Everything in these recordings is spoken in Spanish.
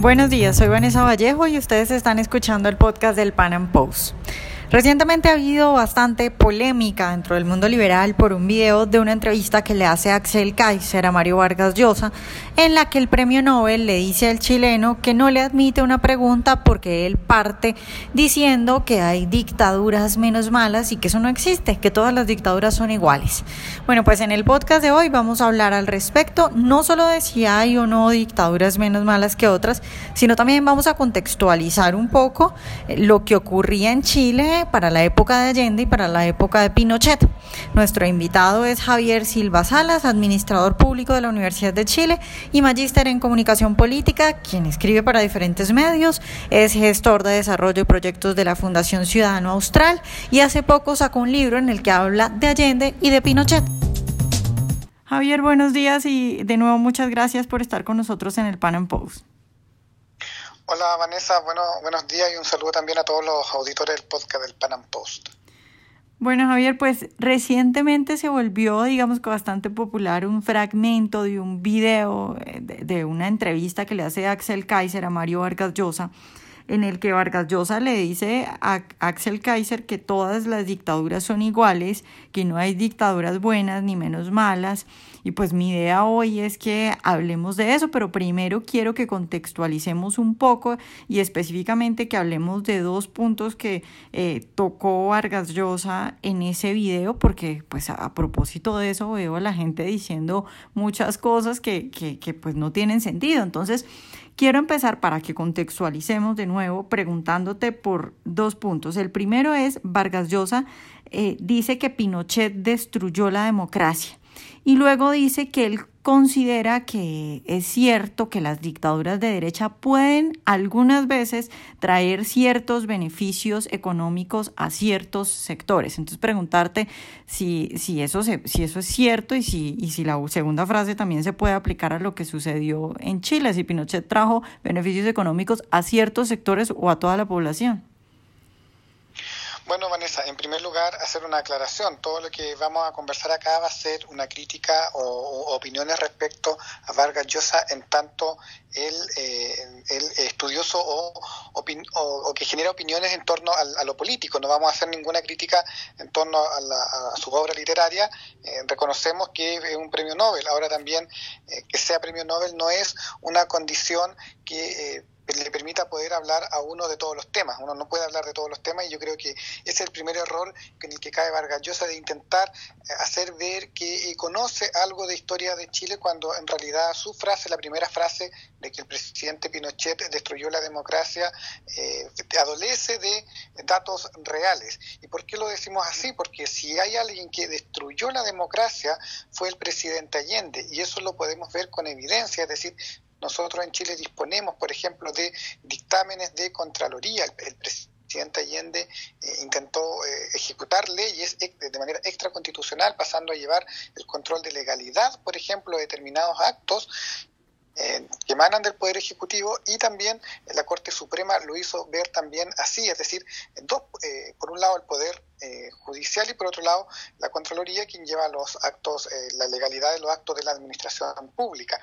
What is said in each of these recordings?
Buenos días, soy Vanessa Vallejo y ustedes están escuchando el podcast del Pan Am Post. Recientemente ha habido bastante polémica dentro del mundo liberal por un video de una entrevista que le hace Axel Kaiser a Mario Vargas Llosa, en la que el premio Nobel le dice al chileno que no le admite una pregunta porque él parte diciendo que hay dictaduras menos malas y que eso no existe, que todas las dictaduras son iguales. Bueno, pues en el podcast de hoy vamos a hablar al respecto, no solo de si hay o no dictaduras menos malas que otras, sino también vamos a contextualizar un poco lo que ocurría en Chile para la época de Allende y para la época de Pinochet. Nuestro invitado es Javier Silva Salas, administrador público de la Universidad de Chile y magíster en comunicación política, quien escribe para diferentes medios, es gestor de desarrollo y proyectos de la Fundación Ciudadano Austral y hace poco sacó un libro en el que habla de Allende y de Pinochet. Javier, buenos días y de nuevo muchas gracias por estar con nosotros en el Pan Post. Hola Vanessa, bueno, buenos días y un saludo también a todos los auditores del podcast del Pan Am Post. Bueno, Javier, pues recientemente se volvió, digamos bastante popular un fragmento de un video, eh, de, de una entrevista que le hace Axel Kaiser a Mario Vargas Llosa, en el que Vargas Llosa le dice a Axel Kaiser que todas las dictaduras son iguales, que no hay dictaduras buenas ni menos malas. Y pues mi idea hoy es que hablemos de eso, pero primero quiero que contextualicemos un poco y específicamente que hablemos de dos puntos que eh, tocó Vargas Llosa en ese video, porque pues a, propósito de eso veo a la gente diciendo muchas cosas que, que, que pues no tienen sentido. Entonces, Quiero empezar para que contextualicemos de nuevo preguntándote por dos puntos. El primero es, Vargas Llosa eh, dice que Pinochet destruyó la democracia y luego dice que él considera que es cierto que las dictaduras de derecha pueden algunas veces traer ciertos beneficios económicos a ciertos sectores. Entonces preguntarte si, si, eso, si eso es cierto y si, y si la segunda frase también se puede aplicar a lo que sucedió en Chile, si Pinochet trajo beneficios económicos a ciertos sectores o a toda la población. Bueno, Vanessa, en primer lugar, hacer una aclaración. Todo lo que vamos a conversar acá va a ser una crítica o, opiniones respecto a Vargas Llosa en tanto él, eh, estudioso o, o, que genera opiniones en torno a, lo político. No vamos a hacer ninguna crítica en torno a, su obra literaria. Eh, reconocemos que es un premio Nobel. Ahora también, eh, que sea premio Nobel no es una condición que eh, le permita poder hablar a uno de todos los temas. Uno no puede hablar de todos los temas y yo creo que ese es el primer error en el que cae Vargas Llosa de intentar eh, hacer ver que conoce algo de historia de Chile cuando en realidad su frase, la primera frase de que el presidente Pinochet destruyó la democracia, eh, adolece de datos reales. ¿Y por qué lo decimos así? Porque si hay alguien que destruyó la democracia fue el presidente Allende y eso lo podemos ver con evidencia, es decir, nosotros en Chile disponemos, por ejemplo, de dictámenes de Contraloría. El, presidente Allende eh, intentó eh, ejecutar leyes de manera extraconstitucional, pasando a llevar el control de legalidad, por ejemplo, de determinados actos eh, que emanan del Poder Ejecutivo y también la Corte Suprema lo hizo ver también así, es decir, dos, eh, por un lado el Poder eh, Judicial y por otro lado la Contraloría, quien lleva los actos, la legalidad de los actos de la Administración Pública.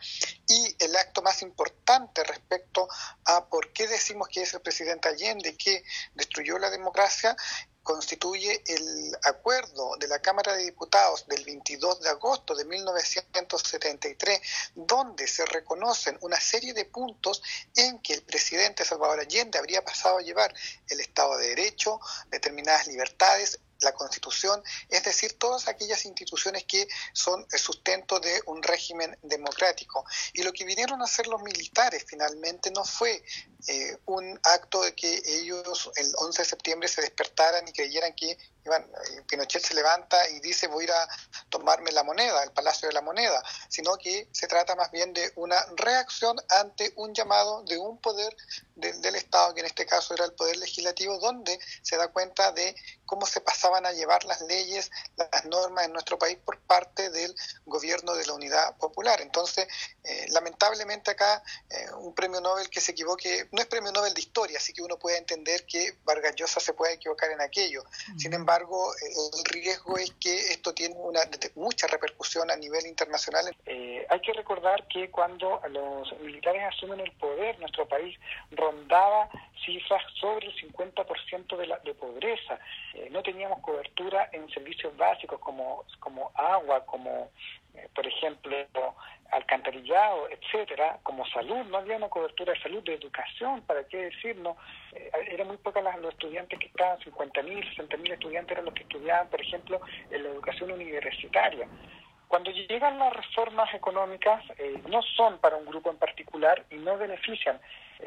Y el acto más importante respecto a por qué decimos que es el presidente Allende que destruyó la democracia constituye el acuerdo de la Cámara de Diputados del 22 de agosto de 1973, donde se reconocen una serie de puntos en que el presidente Salvador Allende habría pasado a llevar el Estado de Derecho, determinadas libertades, la Constitución, es decir, todas aquellas instituciones que son el sustento de un régimen democrático. Y lo que vinieron a hacer los militares finalmente no fue eh, un acto de que ellos el 11 de septiembre se despertaran y creyeran que eh, Pinochet se levanta y dice voy a ir a tomarme la moneda, el Palacio de la Moneda, sino que se trata más bien de una reacción ante un llamado de un poder del Estado, que en este caso era el Poder Legislativo, donde se da cuenta de cómo se pasaban a llevar las leyes, las normas en nuestro país por parte del gobierno de la Unidad Popular. Entonces, eh, lamentablemente acá eh, un premio Nobel que se equivoque, no es premio Nobel de historia, así que uno puede entender que Vargas Llosa se puede equivocar en aquello. Sin embargo, el riesgo es que esto tiene una mucha repercusión a nivel internacional. Eh, hay que recordar que cuando los militares asumen el poder, nuestro país rondaba cifras sobre el 50% de, la, de pobreza. Eh, no teníamos cobertura en servicios básicos como, como agua, como eh, por ejemplo alcantarillado, etcétera, como salud, no había una cobertura de salud, de educación, ¿para qué decirlo? Eh, eran muy pocos los estudiantes que estaban, 50.000, 60.000 estudiantes eran los que estudiaban, por ejemplo, en la educación universitaria. Cuando llegan las reformas económicas, eh, no son para un grupo en particular y no benefician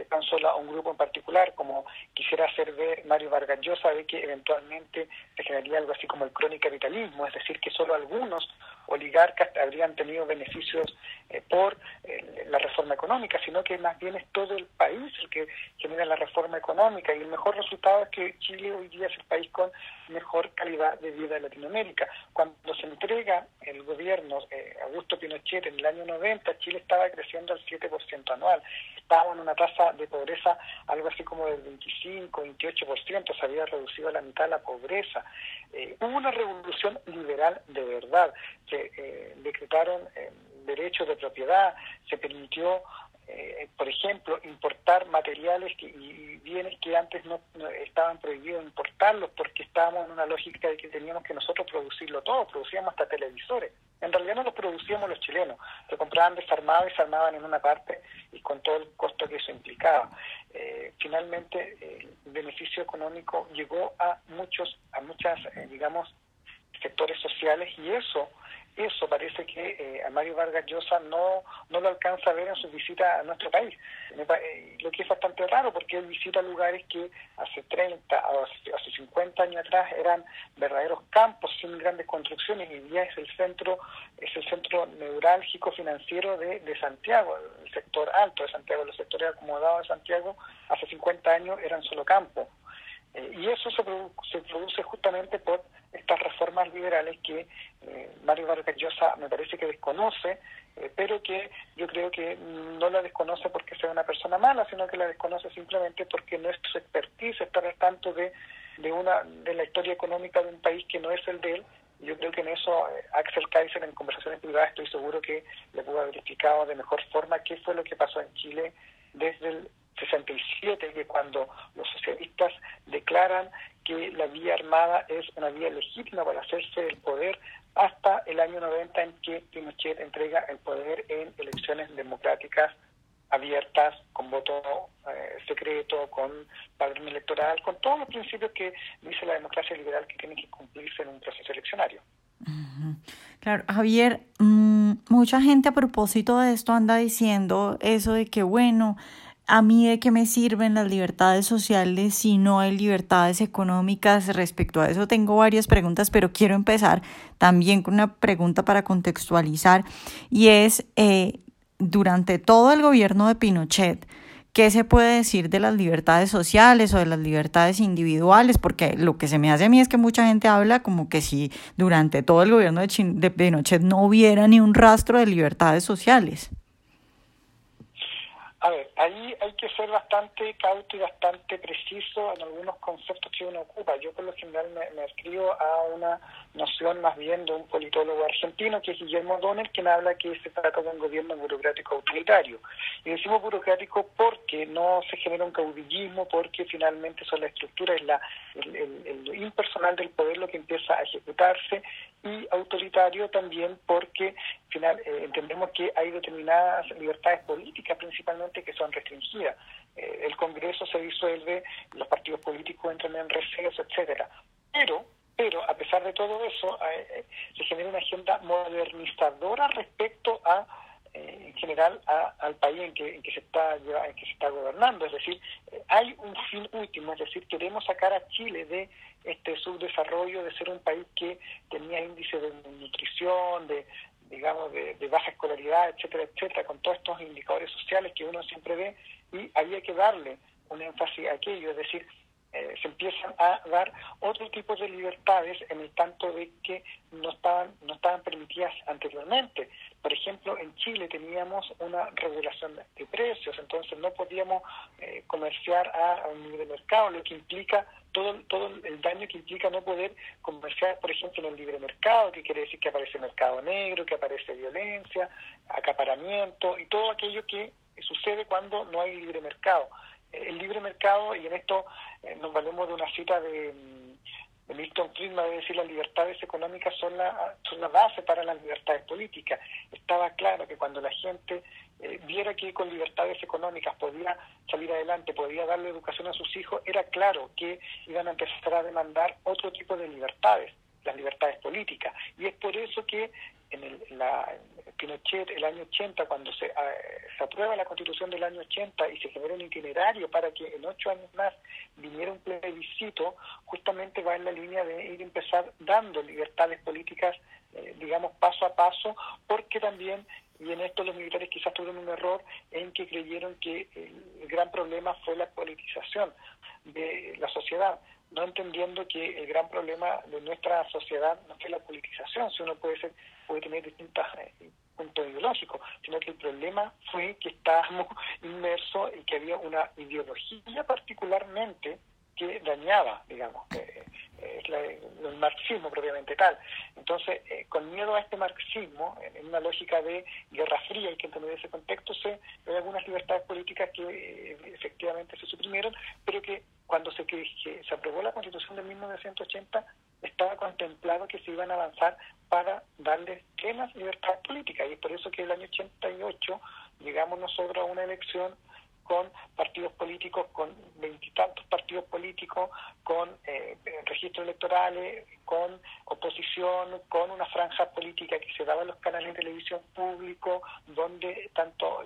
tan solo a un grupo en particular, como quisiera hacer ver Mario Vargas Llosa, de que eventualmente se generaría algo así como el cronicapitalismo, es decir, que solo algunos oligarcas habrían tenido beneficios eh, por eh, la reforma económica, sino que más bien es todo el país el que genera la reforma económica y el mejor resultado es que Chile hoy día es el país con mejor calidad de vida de Latinoamérica. Cuando se entrega el gobierno eh, Augusto Pinochet en el año 90, Chile estaba creciendo al 7% anual, estaba en una tasa de pobreza algo así como del 25, 28%, se había reducido a la mitad la pobreza. hubo una revolución liberal de verdad. Se eh, decretaron eh, derechos de propiedad, se permitió, eh, por ejemplo, importar materiales y bienes que antes no, estaban prohibidos importarlos porque estábamos en una lógica de que teníamos que nosotros producirlo todo, producíamos hasta televisores. En realidad no los producíamos los chilenos, se compraban desarmados y se armaban en una parte y con todo el costo que eso implicaba. finalmente, el beneficio económico llegó a muchos, a muchas, digamos, sectores sociales y eso eso parece que eh, a Mario Vargas Llosa no, no lo alcanza a ver en su visita a nuestro país. Eh, lo que es bastante raro porque él visita lugares que hace 30 o hace 50 años atrás eran verdaderos campos sin grandes construcciones y día es el centro, es el centro neurálgico financiero de, de Santiago, el sector alto de Santiago, los sectores acomodados de Santiago hace 50 años eran solo campos. Eh, y eso se, se produce justamente por estas reformas liberales que eh, Mario Vargas Llosa me parece que desconoce, eh, pero que yo creo que no la desconoce porque sea una persona mala, sino que la desconoce simplemente porque no es su expertise estar al tanto de, de, una, de la historia económica de un país que no es el de él. Yo creo que en eso eh, Axel Kaiser en conversaciones privadas estoy seguro que le pudo haber explicado de mejor forma qué fue lo que pasó en Chile desde el 67, que cuando los socialistas declaran que la vía armada es una vía legítima para hacerse el poder hasta el año 90 en que Pinochet entrega el poder en elecciones democráticas abiertas, con voto eh, secreto, con padrón electoral, con todos los principios que dice la democracia liberal que tienen que cumplirse en un proceso eleccionario. Claro, Javier, mm, mucha gente a propósito de esto anda diciendo eso de que, bueno, a mí de qué me sirven las libertades sociales si no hay libertades económicas. Respecto a eso tengo varias preguntas, pero quiero empezar también con una pregunta para contextualizar y es, eh, durante todo el gobierno de Pinochet, ¿qué se puede decir de las libertades sociales o de las libertades individuales? Porque lo que se me hace a mí es que mucha gente habla como que si durante todo el gobierno de, de Pinochet no hubiera ni un rastro de libertades sociales. A ver, ahí hay que ser bastante cauto y bastante preciso en algunos conceptos que uno ocupa. Yo por lo general me, me escribo a una noción más bien de un politólogo argentino, que es Guillermo Donner, quien habla que se trata de un gobierno burocrático autoritario. Y decimos burocrático porque no se genera un caudillismo, porque finalmente son la estructura, es la, el, el, impersonal del poder lo que empieza a ejecutarse, y autoritario también porque final, eh, entendemos que hay determinadas libertades políticas principalmente que son restringidas. Eh, el Congreso se disuelve, los partidos políticos entran en receso, etcétera. Pero pero a pesar de todo eso eh, se genera una agenda modernizadora respecto a en general al país en que, en que se está en que se está gobernando. Es decir hay un fin último es decir queremos sacar a Chile de este subdesarrollo de ser un país que tenía índices de nutrición de digamos, de, baja escolaridad, etcétera, etcétera, con todos estos indicadores sociales que uno siempre ve, y había que darle un énfasis a aquello, es decir, eh, se empiezan a dar otro tipo de libertades en el tanto de que no estaban, no estaban permitidas anteriormente. Por ejemplo, en Chile teníamos una regulación de precios, entonces no podíamos eh, comerciar a, un nivel de mercado, lo que implica todo, todo el daño que implica no poder comerciar, por ejemplo, en el libre mercado, que quiere decir que aparece mercado negro, que aparece violencia, acaparamiento y todo aquello que sucede cuando no hay libre mercado el libre mercado, y en esto eh, nos valemos de una cita de, de Milton Friedman, de decir las libertades económicas son la, son la base para las libertades políticas. Estaba claro que cuando la gente eh, viera que con libertades económicas podía salir adelante, podía darle educación a sus hijos, era claro que iban a empezar a demandar otro tipo de libertades las libertades políticas. Y es por eso que en el, la, Pinochet, el año 80, cuando se, ah, se aprueba la constitución del año 80 y se genera un itinerario para que en ocho años más viniera un plebiscito, justamente va en la línea de ir a empezar dando libertades políticas, eh, digamos, paso a paso, porque también, y en esto los militares quizás tuvieron un error en que creyeron que el gran problema fue la politización de la sociedad no entendiendo que el gran problema de nuestra sociedad no es la politización, si uno puede ser, puede tener distintos eh, puntos ideológicos, sino que el problema fue que estábamos inmersos y que había una ideología particularmente que dañaba, digamos, eh, eh, el marxismo propiamente tal. Entonces, eh, con miedo a este marxismo, en, una lógica de guerra fría, y que entender ese contexto, se hay algunas libertades políticas que efectivamente se suprimieron, pero que cuando se, que, se aprobó la Constitución de 1980 estaba contemplado que se iban a avanzar para darle plenas libertades políticas, y es por eso que el año 88 llegamos nosotros a una elección con partidos políticos, con veintitantos partidos políticos, con eh, registros electorales, con oposición, con una franja política que se daba en los canales de televisión público, donde tanto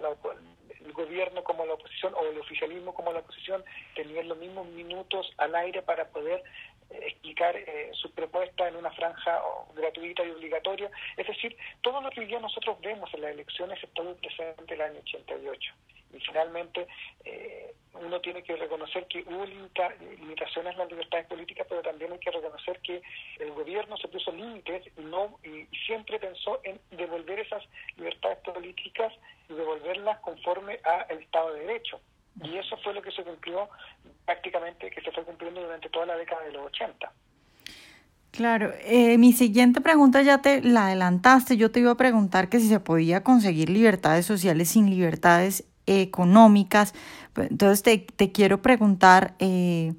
el gobierno como la oposición, o el oficialismo como la oposición, tenían los mismos minutos al aire para poder eh, explicar eh, sus propuestas en una franja gratuita y obligatoria. Es decir, todo lo que hoy día nosotros vemos en las elecciones estuvo presente en el año 88. Y finalmente, eh, uno tiene que reconocer que hubo limitaciones en las libertades políticas, pero también hay que reconocer que el gobierno se puso límites y, no, y, siempre pensó en devolver esas libertades políticas y devolverlas conforme al Estado de Derecho. Y eso fue lo que se cumplió prácticamente, que se fue cumpliendo durante toda la década de los 80. Claro, eh, mi siguiente pregunta ya te la adelantaste. Yo te iba a preguntar que si se podía conseguir libertades sociales sin libertades económicas. Pues, entonces te, te quiero preguntar, eh,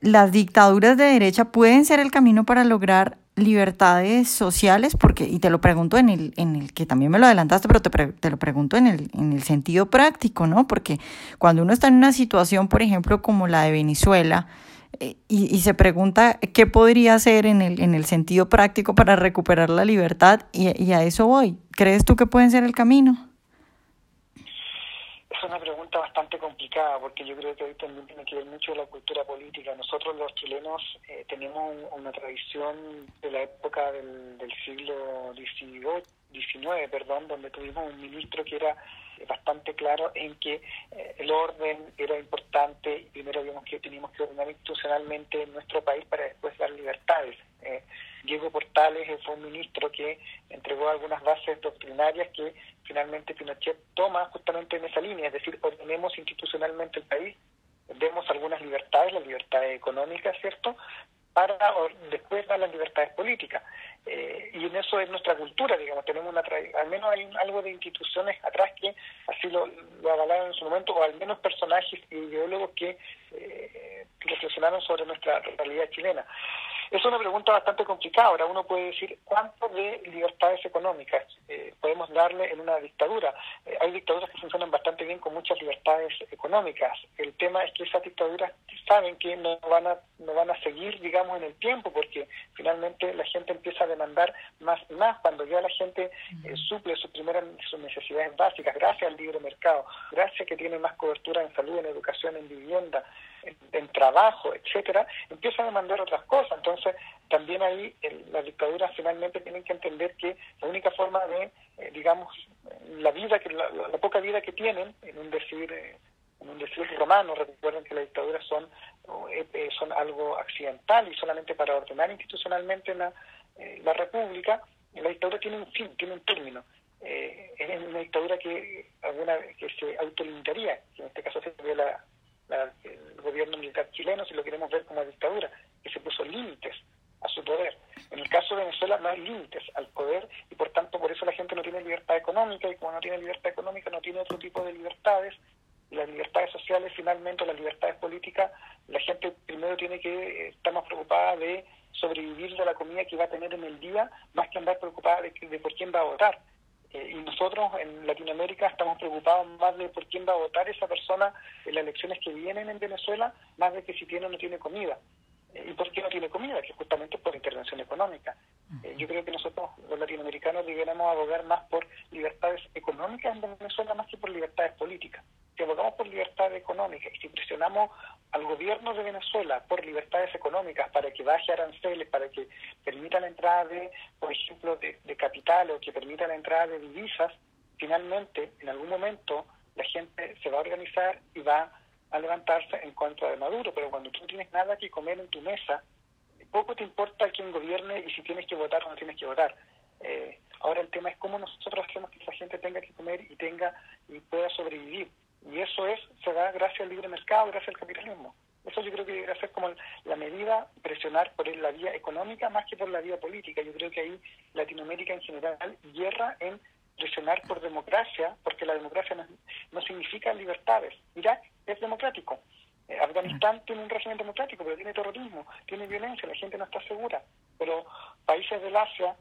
¿las dictaduras de derecha pueden ser el camino para lograr libertades sociales? Porque, y te lo pregunto en el, en el que también me lo adelantaste, pero te, te lo pregunto en el, en el sentido práctico, ¿no? Porque cuando uno está en una situación, por ejemplo, como la de Venezuela, eh, y, y, se pregunta qué podría hacer en el, en el sentido práctico para recuperar la libertad, y, y a eso voy. ¿Crees tú que pueden ser el camino? Es una pregunta bastante complicada porque yo creo que hoy también tiene que ver mucho la cultura política. Nosotros los chilenos eh, tenemos una tradición de la época del, del siglo XIX, perdón, donde tuvimos un ministro que era bastante claro en que eh, el orden era importante primero vimos que teníamos que ordenar institucionalmente en nuestro país para después dar libertades. Eh, Diego Portales fue un ministro que entregó algunas bases doctrinarias que finalmente Pinochet toma justamente en esa línea, es decir, ordenemos institucionalmente el país, demos algunas libertades, las libertades económicas, ¿cierto?, para después dar las libertades políticas. Eh, y en eso es nuestra cultura, digamos, tenemos una al menos hay algo de instituciones atrás que así lo, lo avalaron en su momento, o al menos personajes y ideólogos que eh, reflexionaron sobre nuestra realidad chilena. Es una pregunta bastante complicada. Ahora uno puede decir, ¿cuánto de libertades económicas eh, podemos darle en una dictadura? Eh, hay dictaduras que funcionan bastante bien con muchas libertades económicas. El tema es que esas dictaduras saben que no van a, no van a seguir, digamos, en el tiempo, porque finalmente la gente empieza a demandar más y más. Cuando ya la gente eh, suple sus primeras sus necesidades básicas, gracias al libre mercado, gracias a que tiene más cobertura en salud, en educación, en vivienda, en, trabajo, etcétera, empieza a demandar otras cosas. Entonces, también ahí las dictaduras finalmente tienen que entender que la única forma de, eh, digamos, la vida, que la, poca vida que tienen, en un decir eh, en un decir romano, recuerden que las dictaduras son, eh, eh, son algo accidental y solamente para ordenar institucionalmente la, la república, la dictadura tiene un fin, tiene un término. es una dictadura que alguna que se autolimitaría, que en este caso sería la, el gobierno militar chileno, si lo queremos ver como dictadura, que se puso límites a su poder. En el caso de Venezuela no hay límites al poder y por tanto por eso la gente no tiene libertad económica y como no tiene libertad económica no tiene otro tipo de libertades las libertades sociales finalmente las libertades políticas la gente primero tiene que estar más preocupada de sobrevivir de la comida que va a tener en el día más que andar preocupada de, de por quién va a votar eh, y nosotros en Latinoamérica estamos preocupados más de por quién va a votar esa persona en las elecciones que vienen en Venezuela más de que si tiene o no tiene comida ¿Y por qué no tiene comida? Que justamente por intervención económica. Eh, yo creo que nosotros, los latinoamericanos, deberíamos abogar más por libertades económicas en Venezuela más que por libertades políticas. Si abogamos por libertades económicas y si presionamos al gobierno de Venezuela por libertades económicas para que baje aranceles, para que permita la entrada de, por ejemplo, de, de o que permita la entrada de divisas, finalmente, en algún momento, la gente se va a organizar y va a levantarse en contra de Maduro, pero cuando tú no tienes nada que comer en tu mesa, poco te importa quién gobierne y si tienes que votar o no tienes que votar. Eh, ahora el tema es cómo nosotros hacemos que esa gente tenga que comer y tenga y pueda sobrevivir. Y eso es se da gracias al libre mercado, gracias al capitalismo. Eso yo creo que debe ser como la medida, presionar por la vía económica más que por la vía política. Yo creo que ahí Latinoamérica en general hierra en presionar por democracia, porque la democracia no, no significa libertades. Irak es democrático. Eh, Afganistán tiene un régimen democrático, pero tiene terrorismo, tiene violencia, la gente no está segura. Pero países del Asia,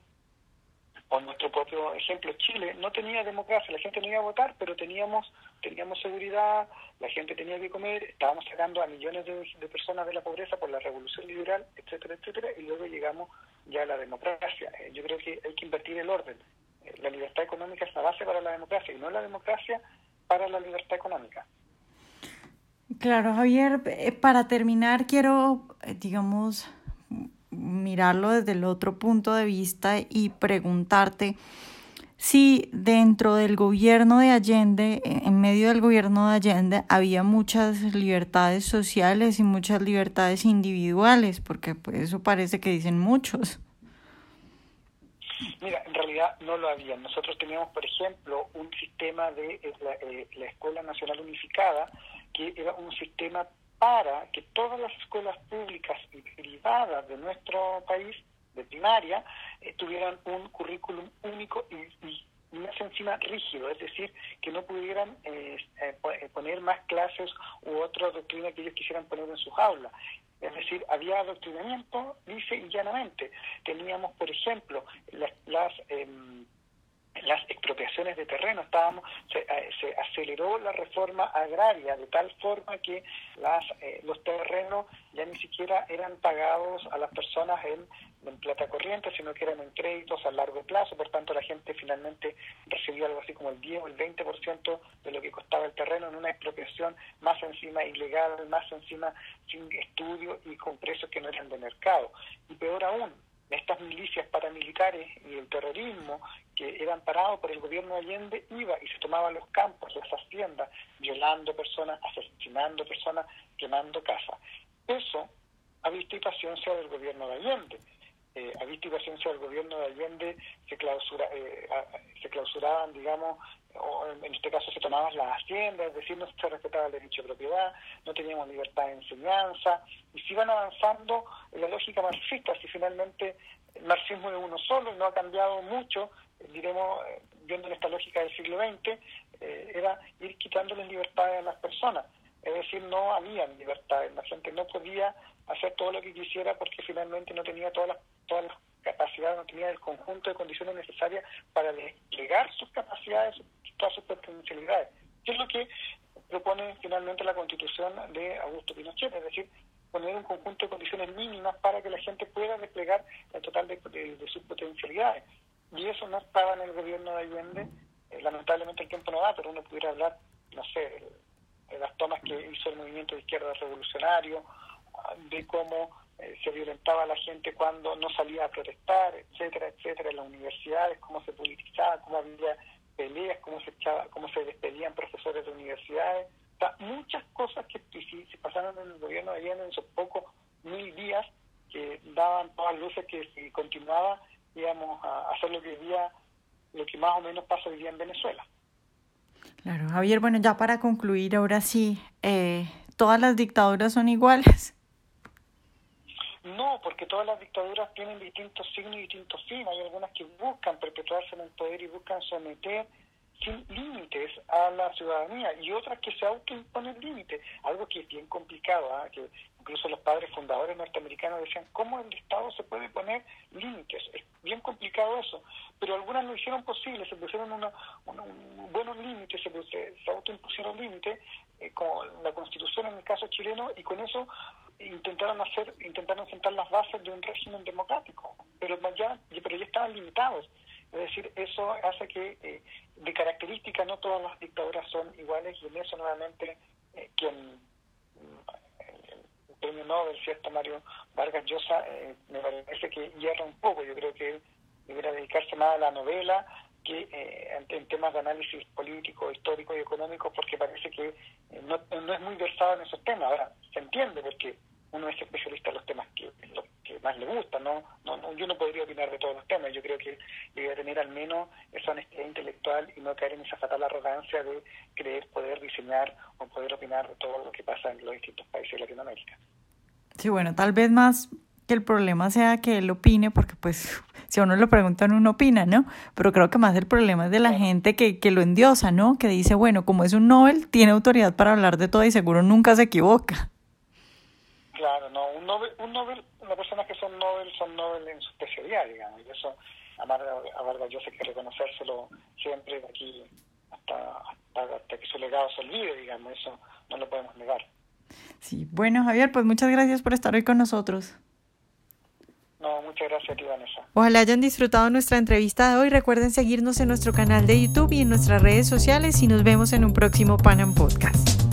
o nuestro propio ejemplo Chile, no tenía democracia, la gente no iba a votar, pero teníamos teníamos seguridad, la gente tenía que comer, estábamos sacando a millones de, personas de la pobreza por la revolución liberal, etcétera, etcétera, y luego llegamos ya a la democracia. Eh, yo creo que hay que invertir el orden. Eh, la libertad económica es la base para la democracia y no la democracia para la libertad económica. Claro, Javier, eh, para terminar quiero, digamos, mirarlo desde el otro punto de vista y preguntarte si dentro del gobierno de Allende, en medio del gobierno de Allende, había muchas libertades sociales y muchas libertades individuales, porque pues eso parece que dicen muchos. Mira, en realidad no lo había. Nosotros teníamos, por ejemplo, un sistema de eh, la, Escuela Nacional Unificada, que era un sistema para que todas las escuelas públicas y privadas de nuestro país, de primaria, eh, tuvieran un currículum único y, más encima rígido, es decir, que no pudieran eh, poner más clases u otra doctrina que ellos quisieran poner en sus aulas. Es decir, había adoctrinamiento, dice y llanamente. Teníamos, por ejemplo, las, las, em, las expropiaciones de terreno. Estábamos, se, eh, se, aceleró la reforma agraria de tal forma que las, eh, los terrenos ya ni siquiera eran pagados a las personas en en plata corriente, sino que eran en créditos a largo plazo, por tanto la gente finalmente recibió algo así como el 10 o el 20% de lo que costaba el terreno en una expropiación más encima ilegal, más encima sin estudio y con precios que no eran de mercado. Y peor aún, estas milicias paramilitares y el terrorismo que eran parados por el gobierno de Allende iba y se tomaban los campos, las haciendas, violando personas, asesinando personas, quemando casas. Eso ha visto y paciencia del gobierno de Allende eh, a paciencia del gobierno de Allende se, clausura, eh, se clausuraban, digamos, o en este caso se tomaban las haciendas, es decir, no se respetaba el derecho de propiedad, no teníamos libertad de enseñanza, y se iban avanzando en la lógica marxista, si finalmente el marxismo es uno solo y no ha cambiado mucho, diremos, eh, viendo en esta lógica del siglo XX, eh, era ir quitándoles libertades a las personas. Es decir, no había libertad, la gente no podía hacer todo lo que quisiera porque finalmente no tenía todas las, todas las capacidades, no tenía el conjunto de condiciones necesarias para desplegar sus capacidades, todas sus potencialidades. ¿Qué es lo que propone finalmente la constitución de Augusto Pinochet? Es decir, poner un conjunto de condiciones mínimas para que la gente pueda desplegar el total de, sus potencialidades. Y eso no estaba en el gobierno de Allende. Eh, lamentablemente el tiempo no da, pero uno pudiera hablar, no sé, de las tomas que hizo el movimiento de izquierda revolucionario, de cómo eh, se violentaba a la gente cuando no salía a protestar, etcétera, etcétera, en las universidades, cómo se politizaba, cómo había peleas, cómo se echaba, cómo se despedían profesores de universidades, muchas cosas que si, se pasaron en el gobierno de en esos pocos mil días que daban todas luces que si continuaba íbamos a hacer lo que lo que más o menos pasa hoy día en Venezuela. Claro, Javier, bueno, ya para concluir, ahora sí, eh, ¿todas las dictaduras son iguales? No, porque todas las dictaduras tienen distintos signos y distintos fines. Hay algunas que buscan perpetuarse en el poder y buscan someter sin límites a la ciudadanía y otras que se autoimponen límites, algo que es bien complicado, ¿ah? que incluso los padres fundadores norteamericanos decían, ¿cómo el Estado se puede poner límites? Es bien complicado eso, pero algunas lo hicieron posible, se pusieron unos, buenos límites, se, se autoimpusieron límites, eh, con la Constitución en el caso chileno, y con eso intentaron hacer, intentaron sentar las bases de un régimen democrático, pero ya, pero ya estaban limitados. Es decir, eso hace que eh, de características no todas las dictaduras son iguales y en eso nuevamente eh, quien premio Nobel, ¿cierto? Mario Vargas Llosa, eh, me parece que hierra un poco. Yo creo que él debería dedicarse más a la novela que eh, en, temas de análisis político, histórico y económico, porque parece que eh, no, no, es muy versado en esos temas. Ahora, se entiende porque uno es especialista en los temas que, que más le gustan, ¿no? No, Yo no podría opinar de todos los temas, yo creo que debería tener al menos esa honestidad intelectual y no caer en esa fatal arrogancia de creer poder diseñar o poder opinar de todo lo que pasa en los distintos países de Latinoamérica. Sí, bueno, tal vez más que el problema sea que él opine, porque pues si a uno le preguntan, uno opina, ¿no? Pero creo que más el problema es de la gente que, que lo endiosa, ¿no? Que dice, bueno, como es un Nobel, tiene autoridad para hablar de todo y seguro nunca se equivoca. Claro, no, un Nobel, un Nobel las personas que son Nobel son Nobel en su especialidad, digamos, y eso a Vargas yo sé que reconocérselo siempre de aquí hasta, hasta que su legado se olvide, digamos, eso no lo podemos negar. Sí, bueno Javier, pues muchas gracias por estar hoy con nosotros. No, muchas gracias a ti, Vanessa. Ojalá hayan disfrutado nuestra entrevista de hoy. Recuerden seguirnos en nuestro canal de YouTube y en nuestras redes sociales y nos vemos en un próximo Panam Podcast.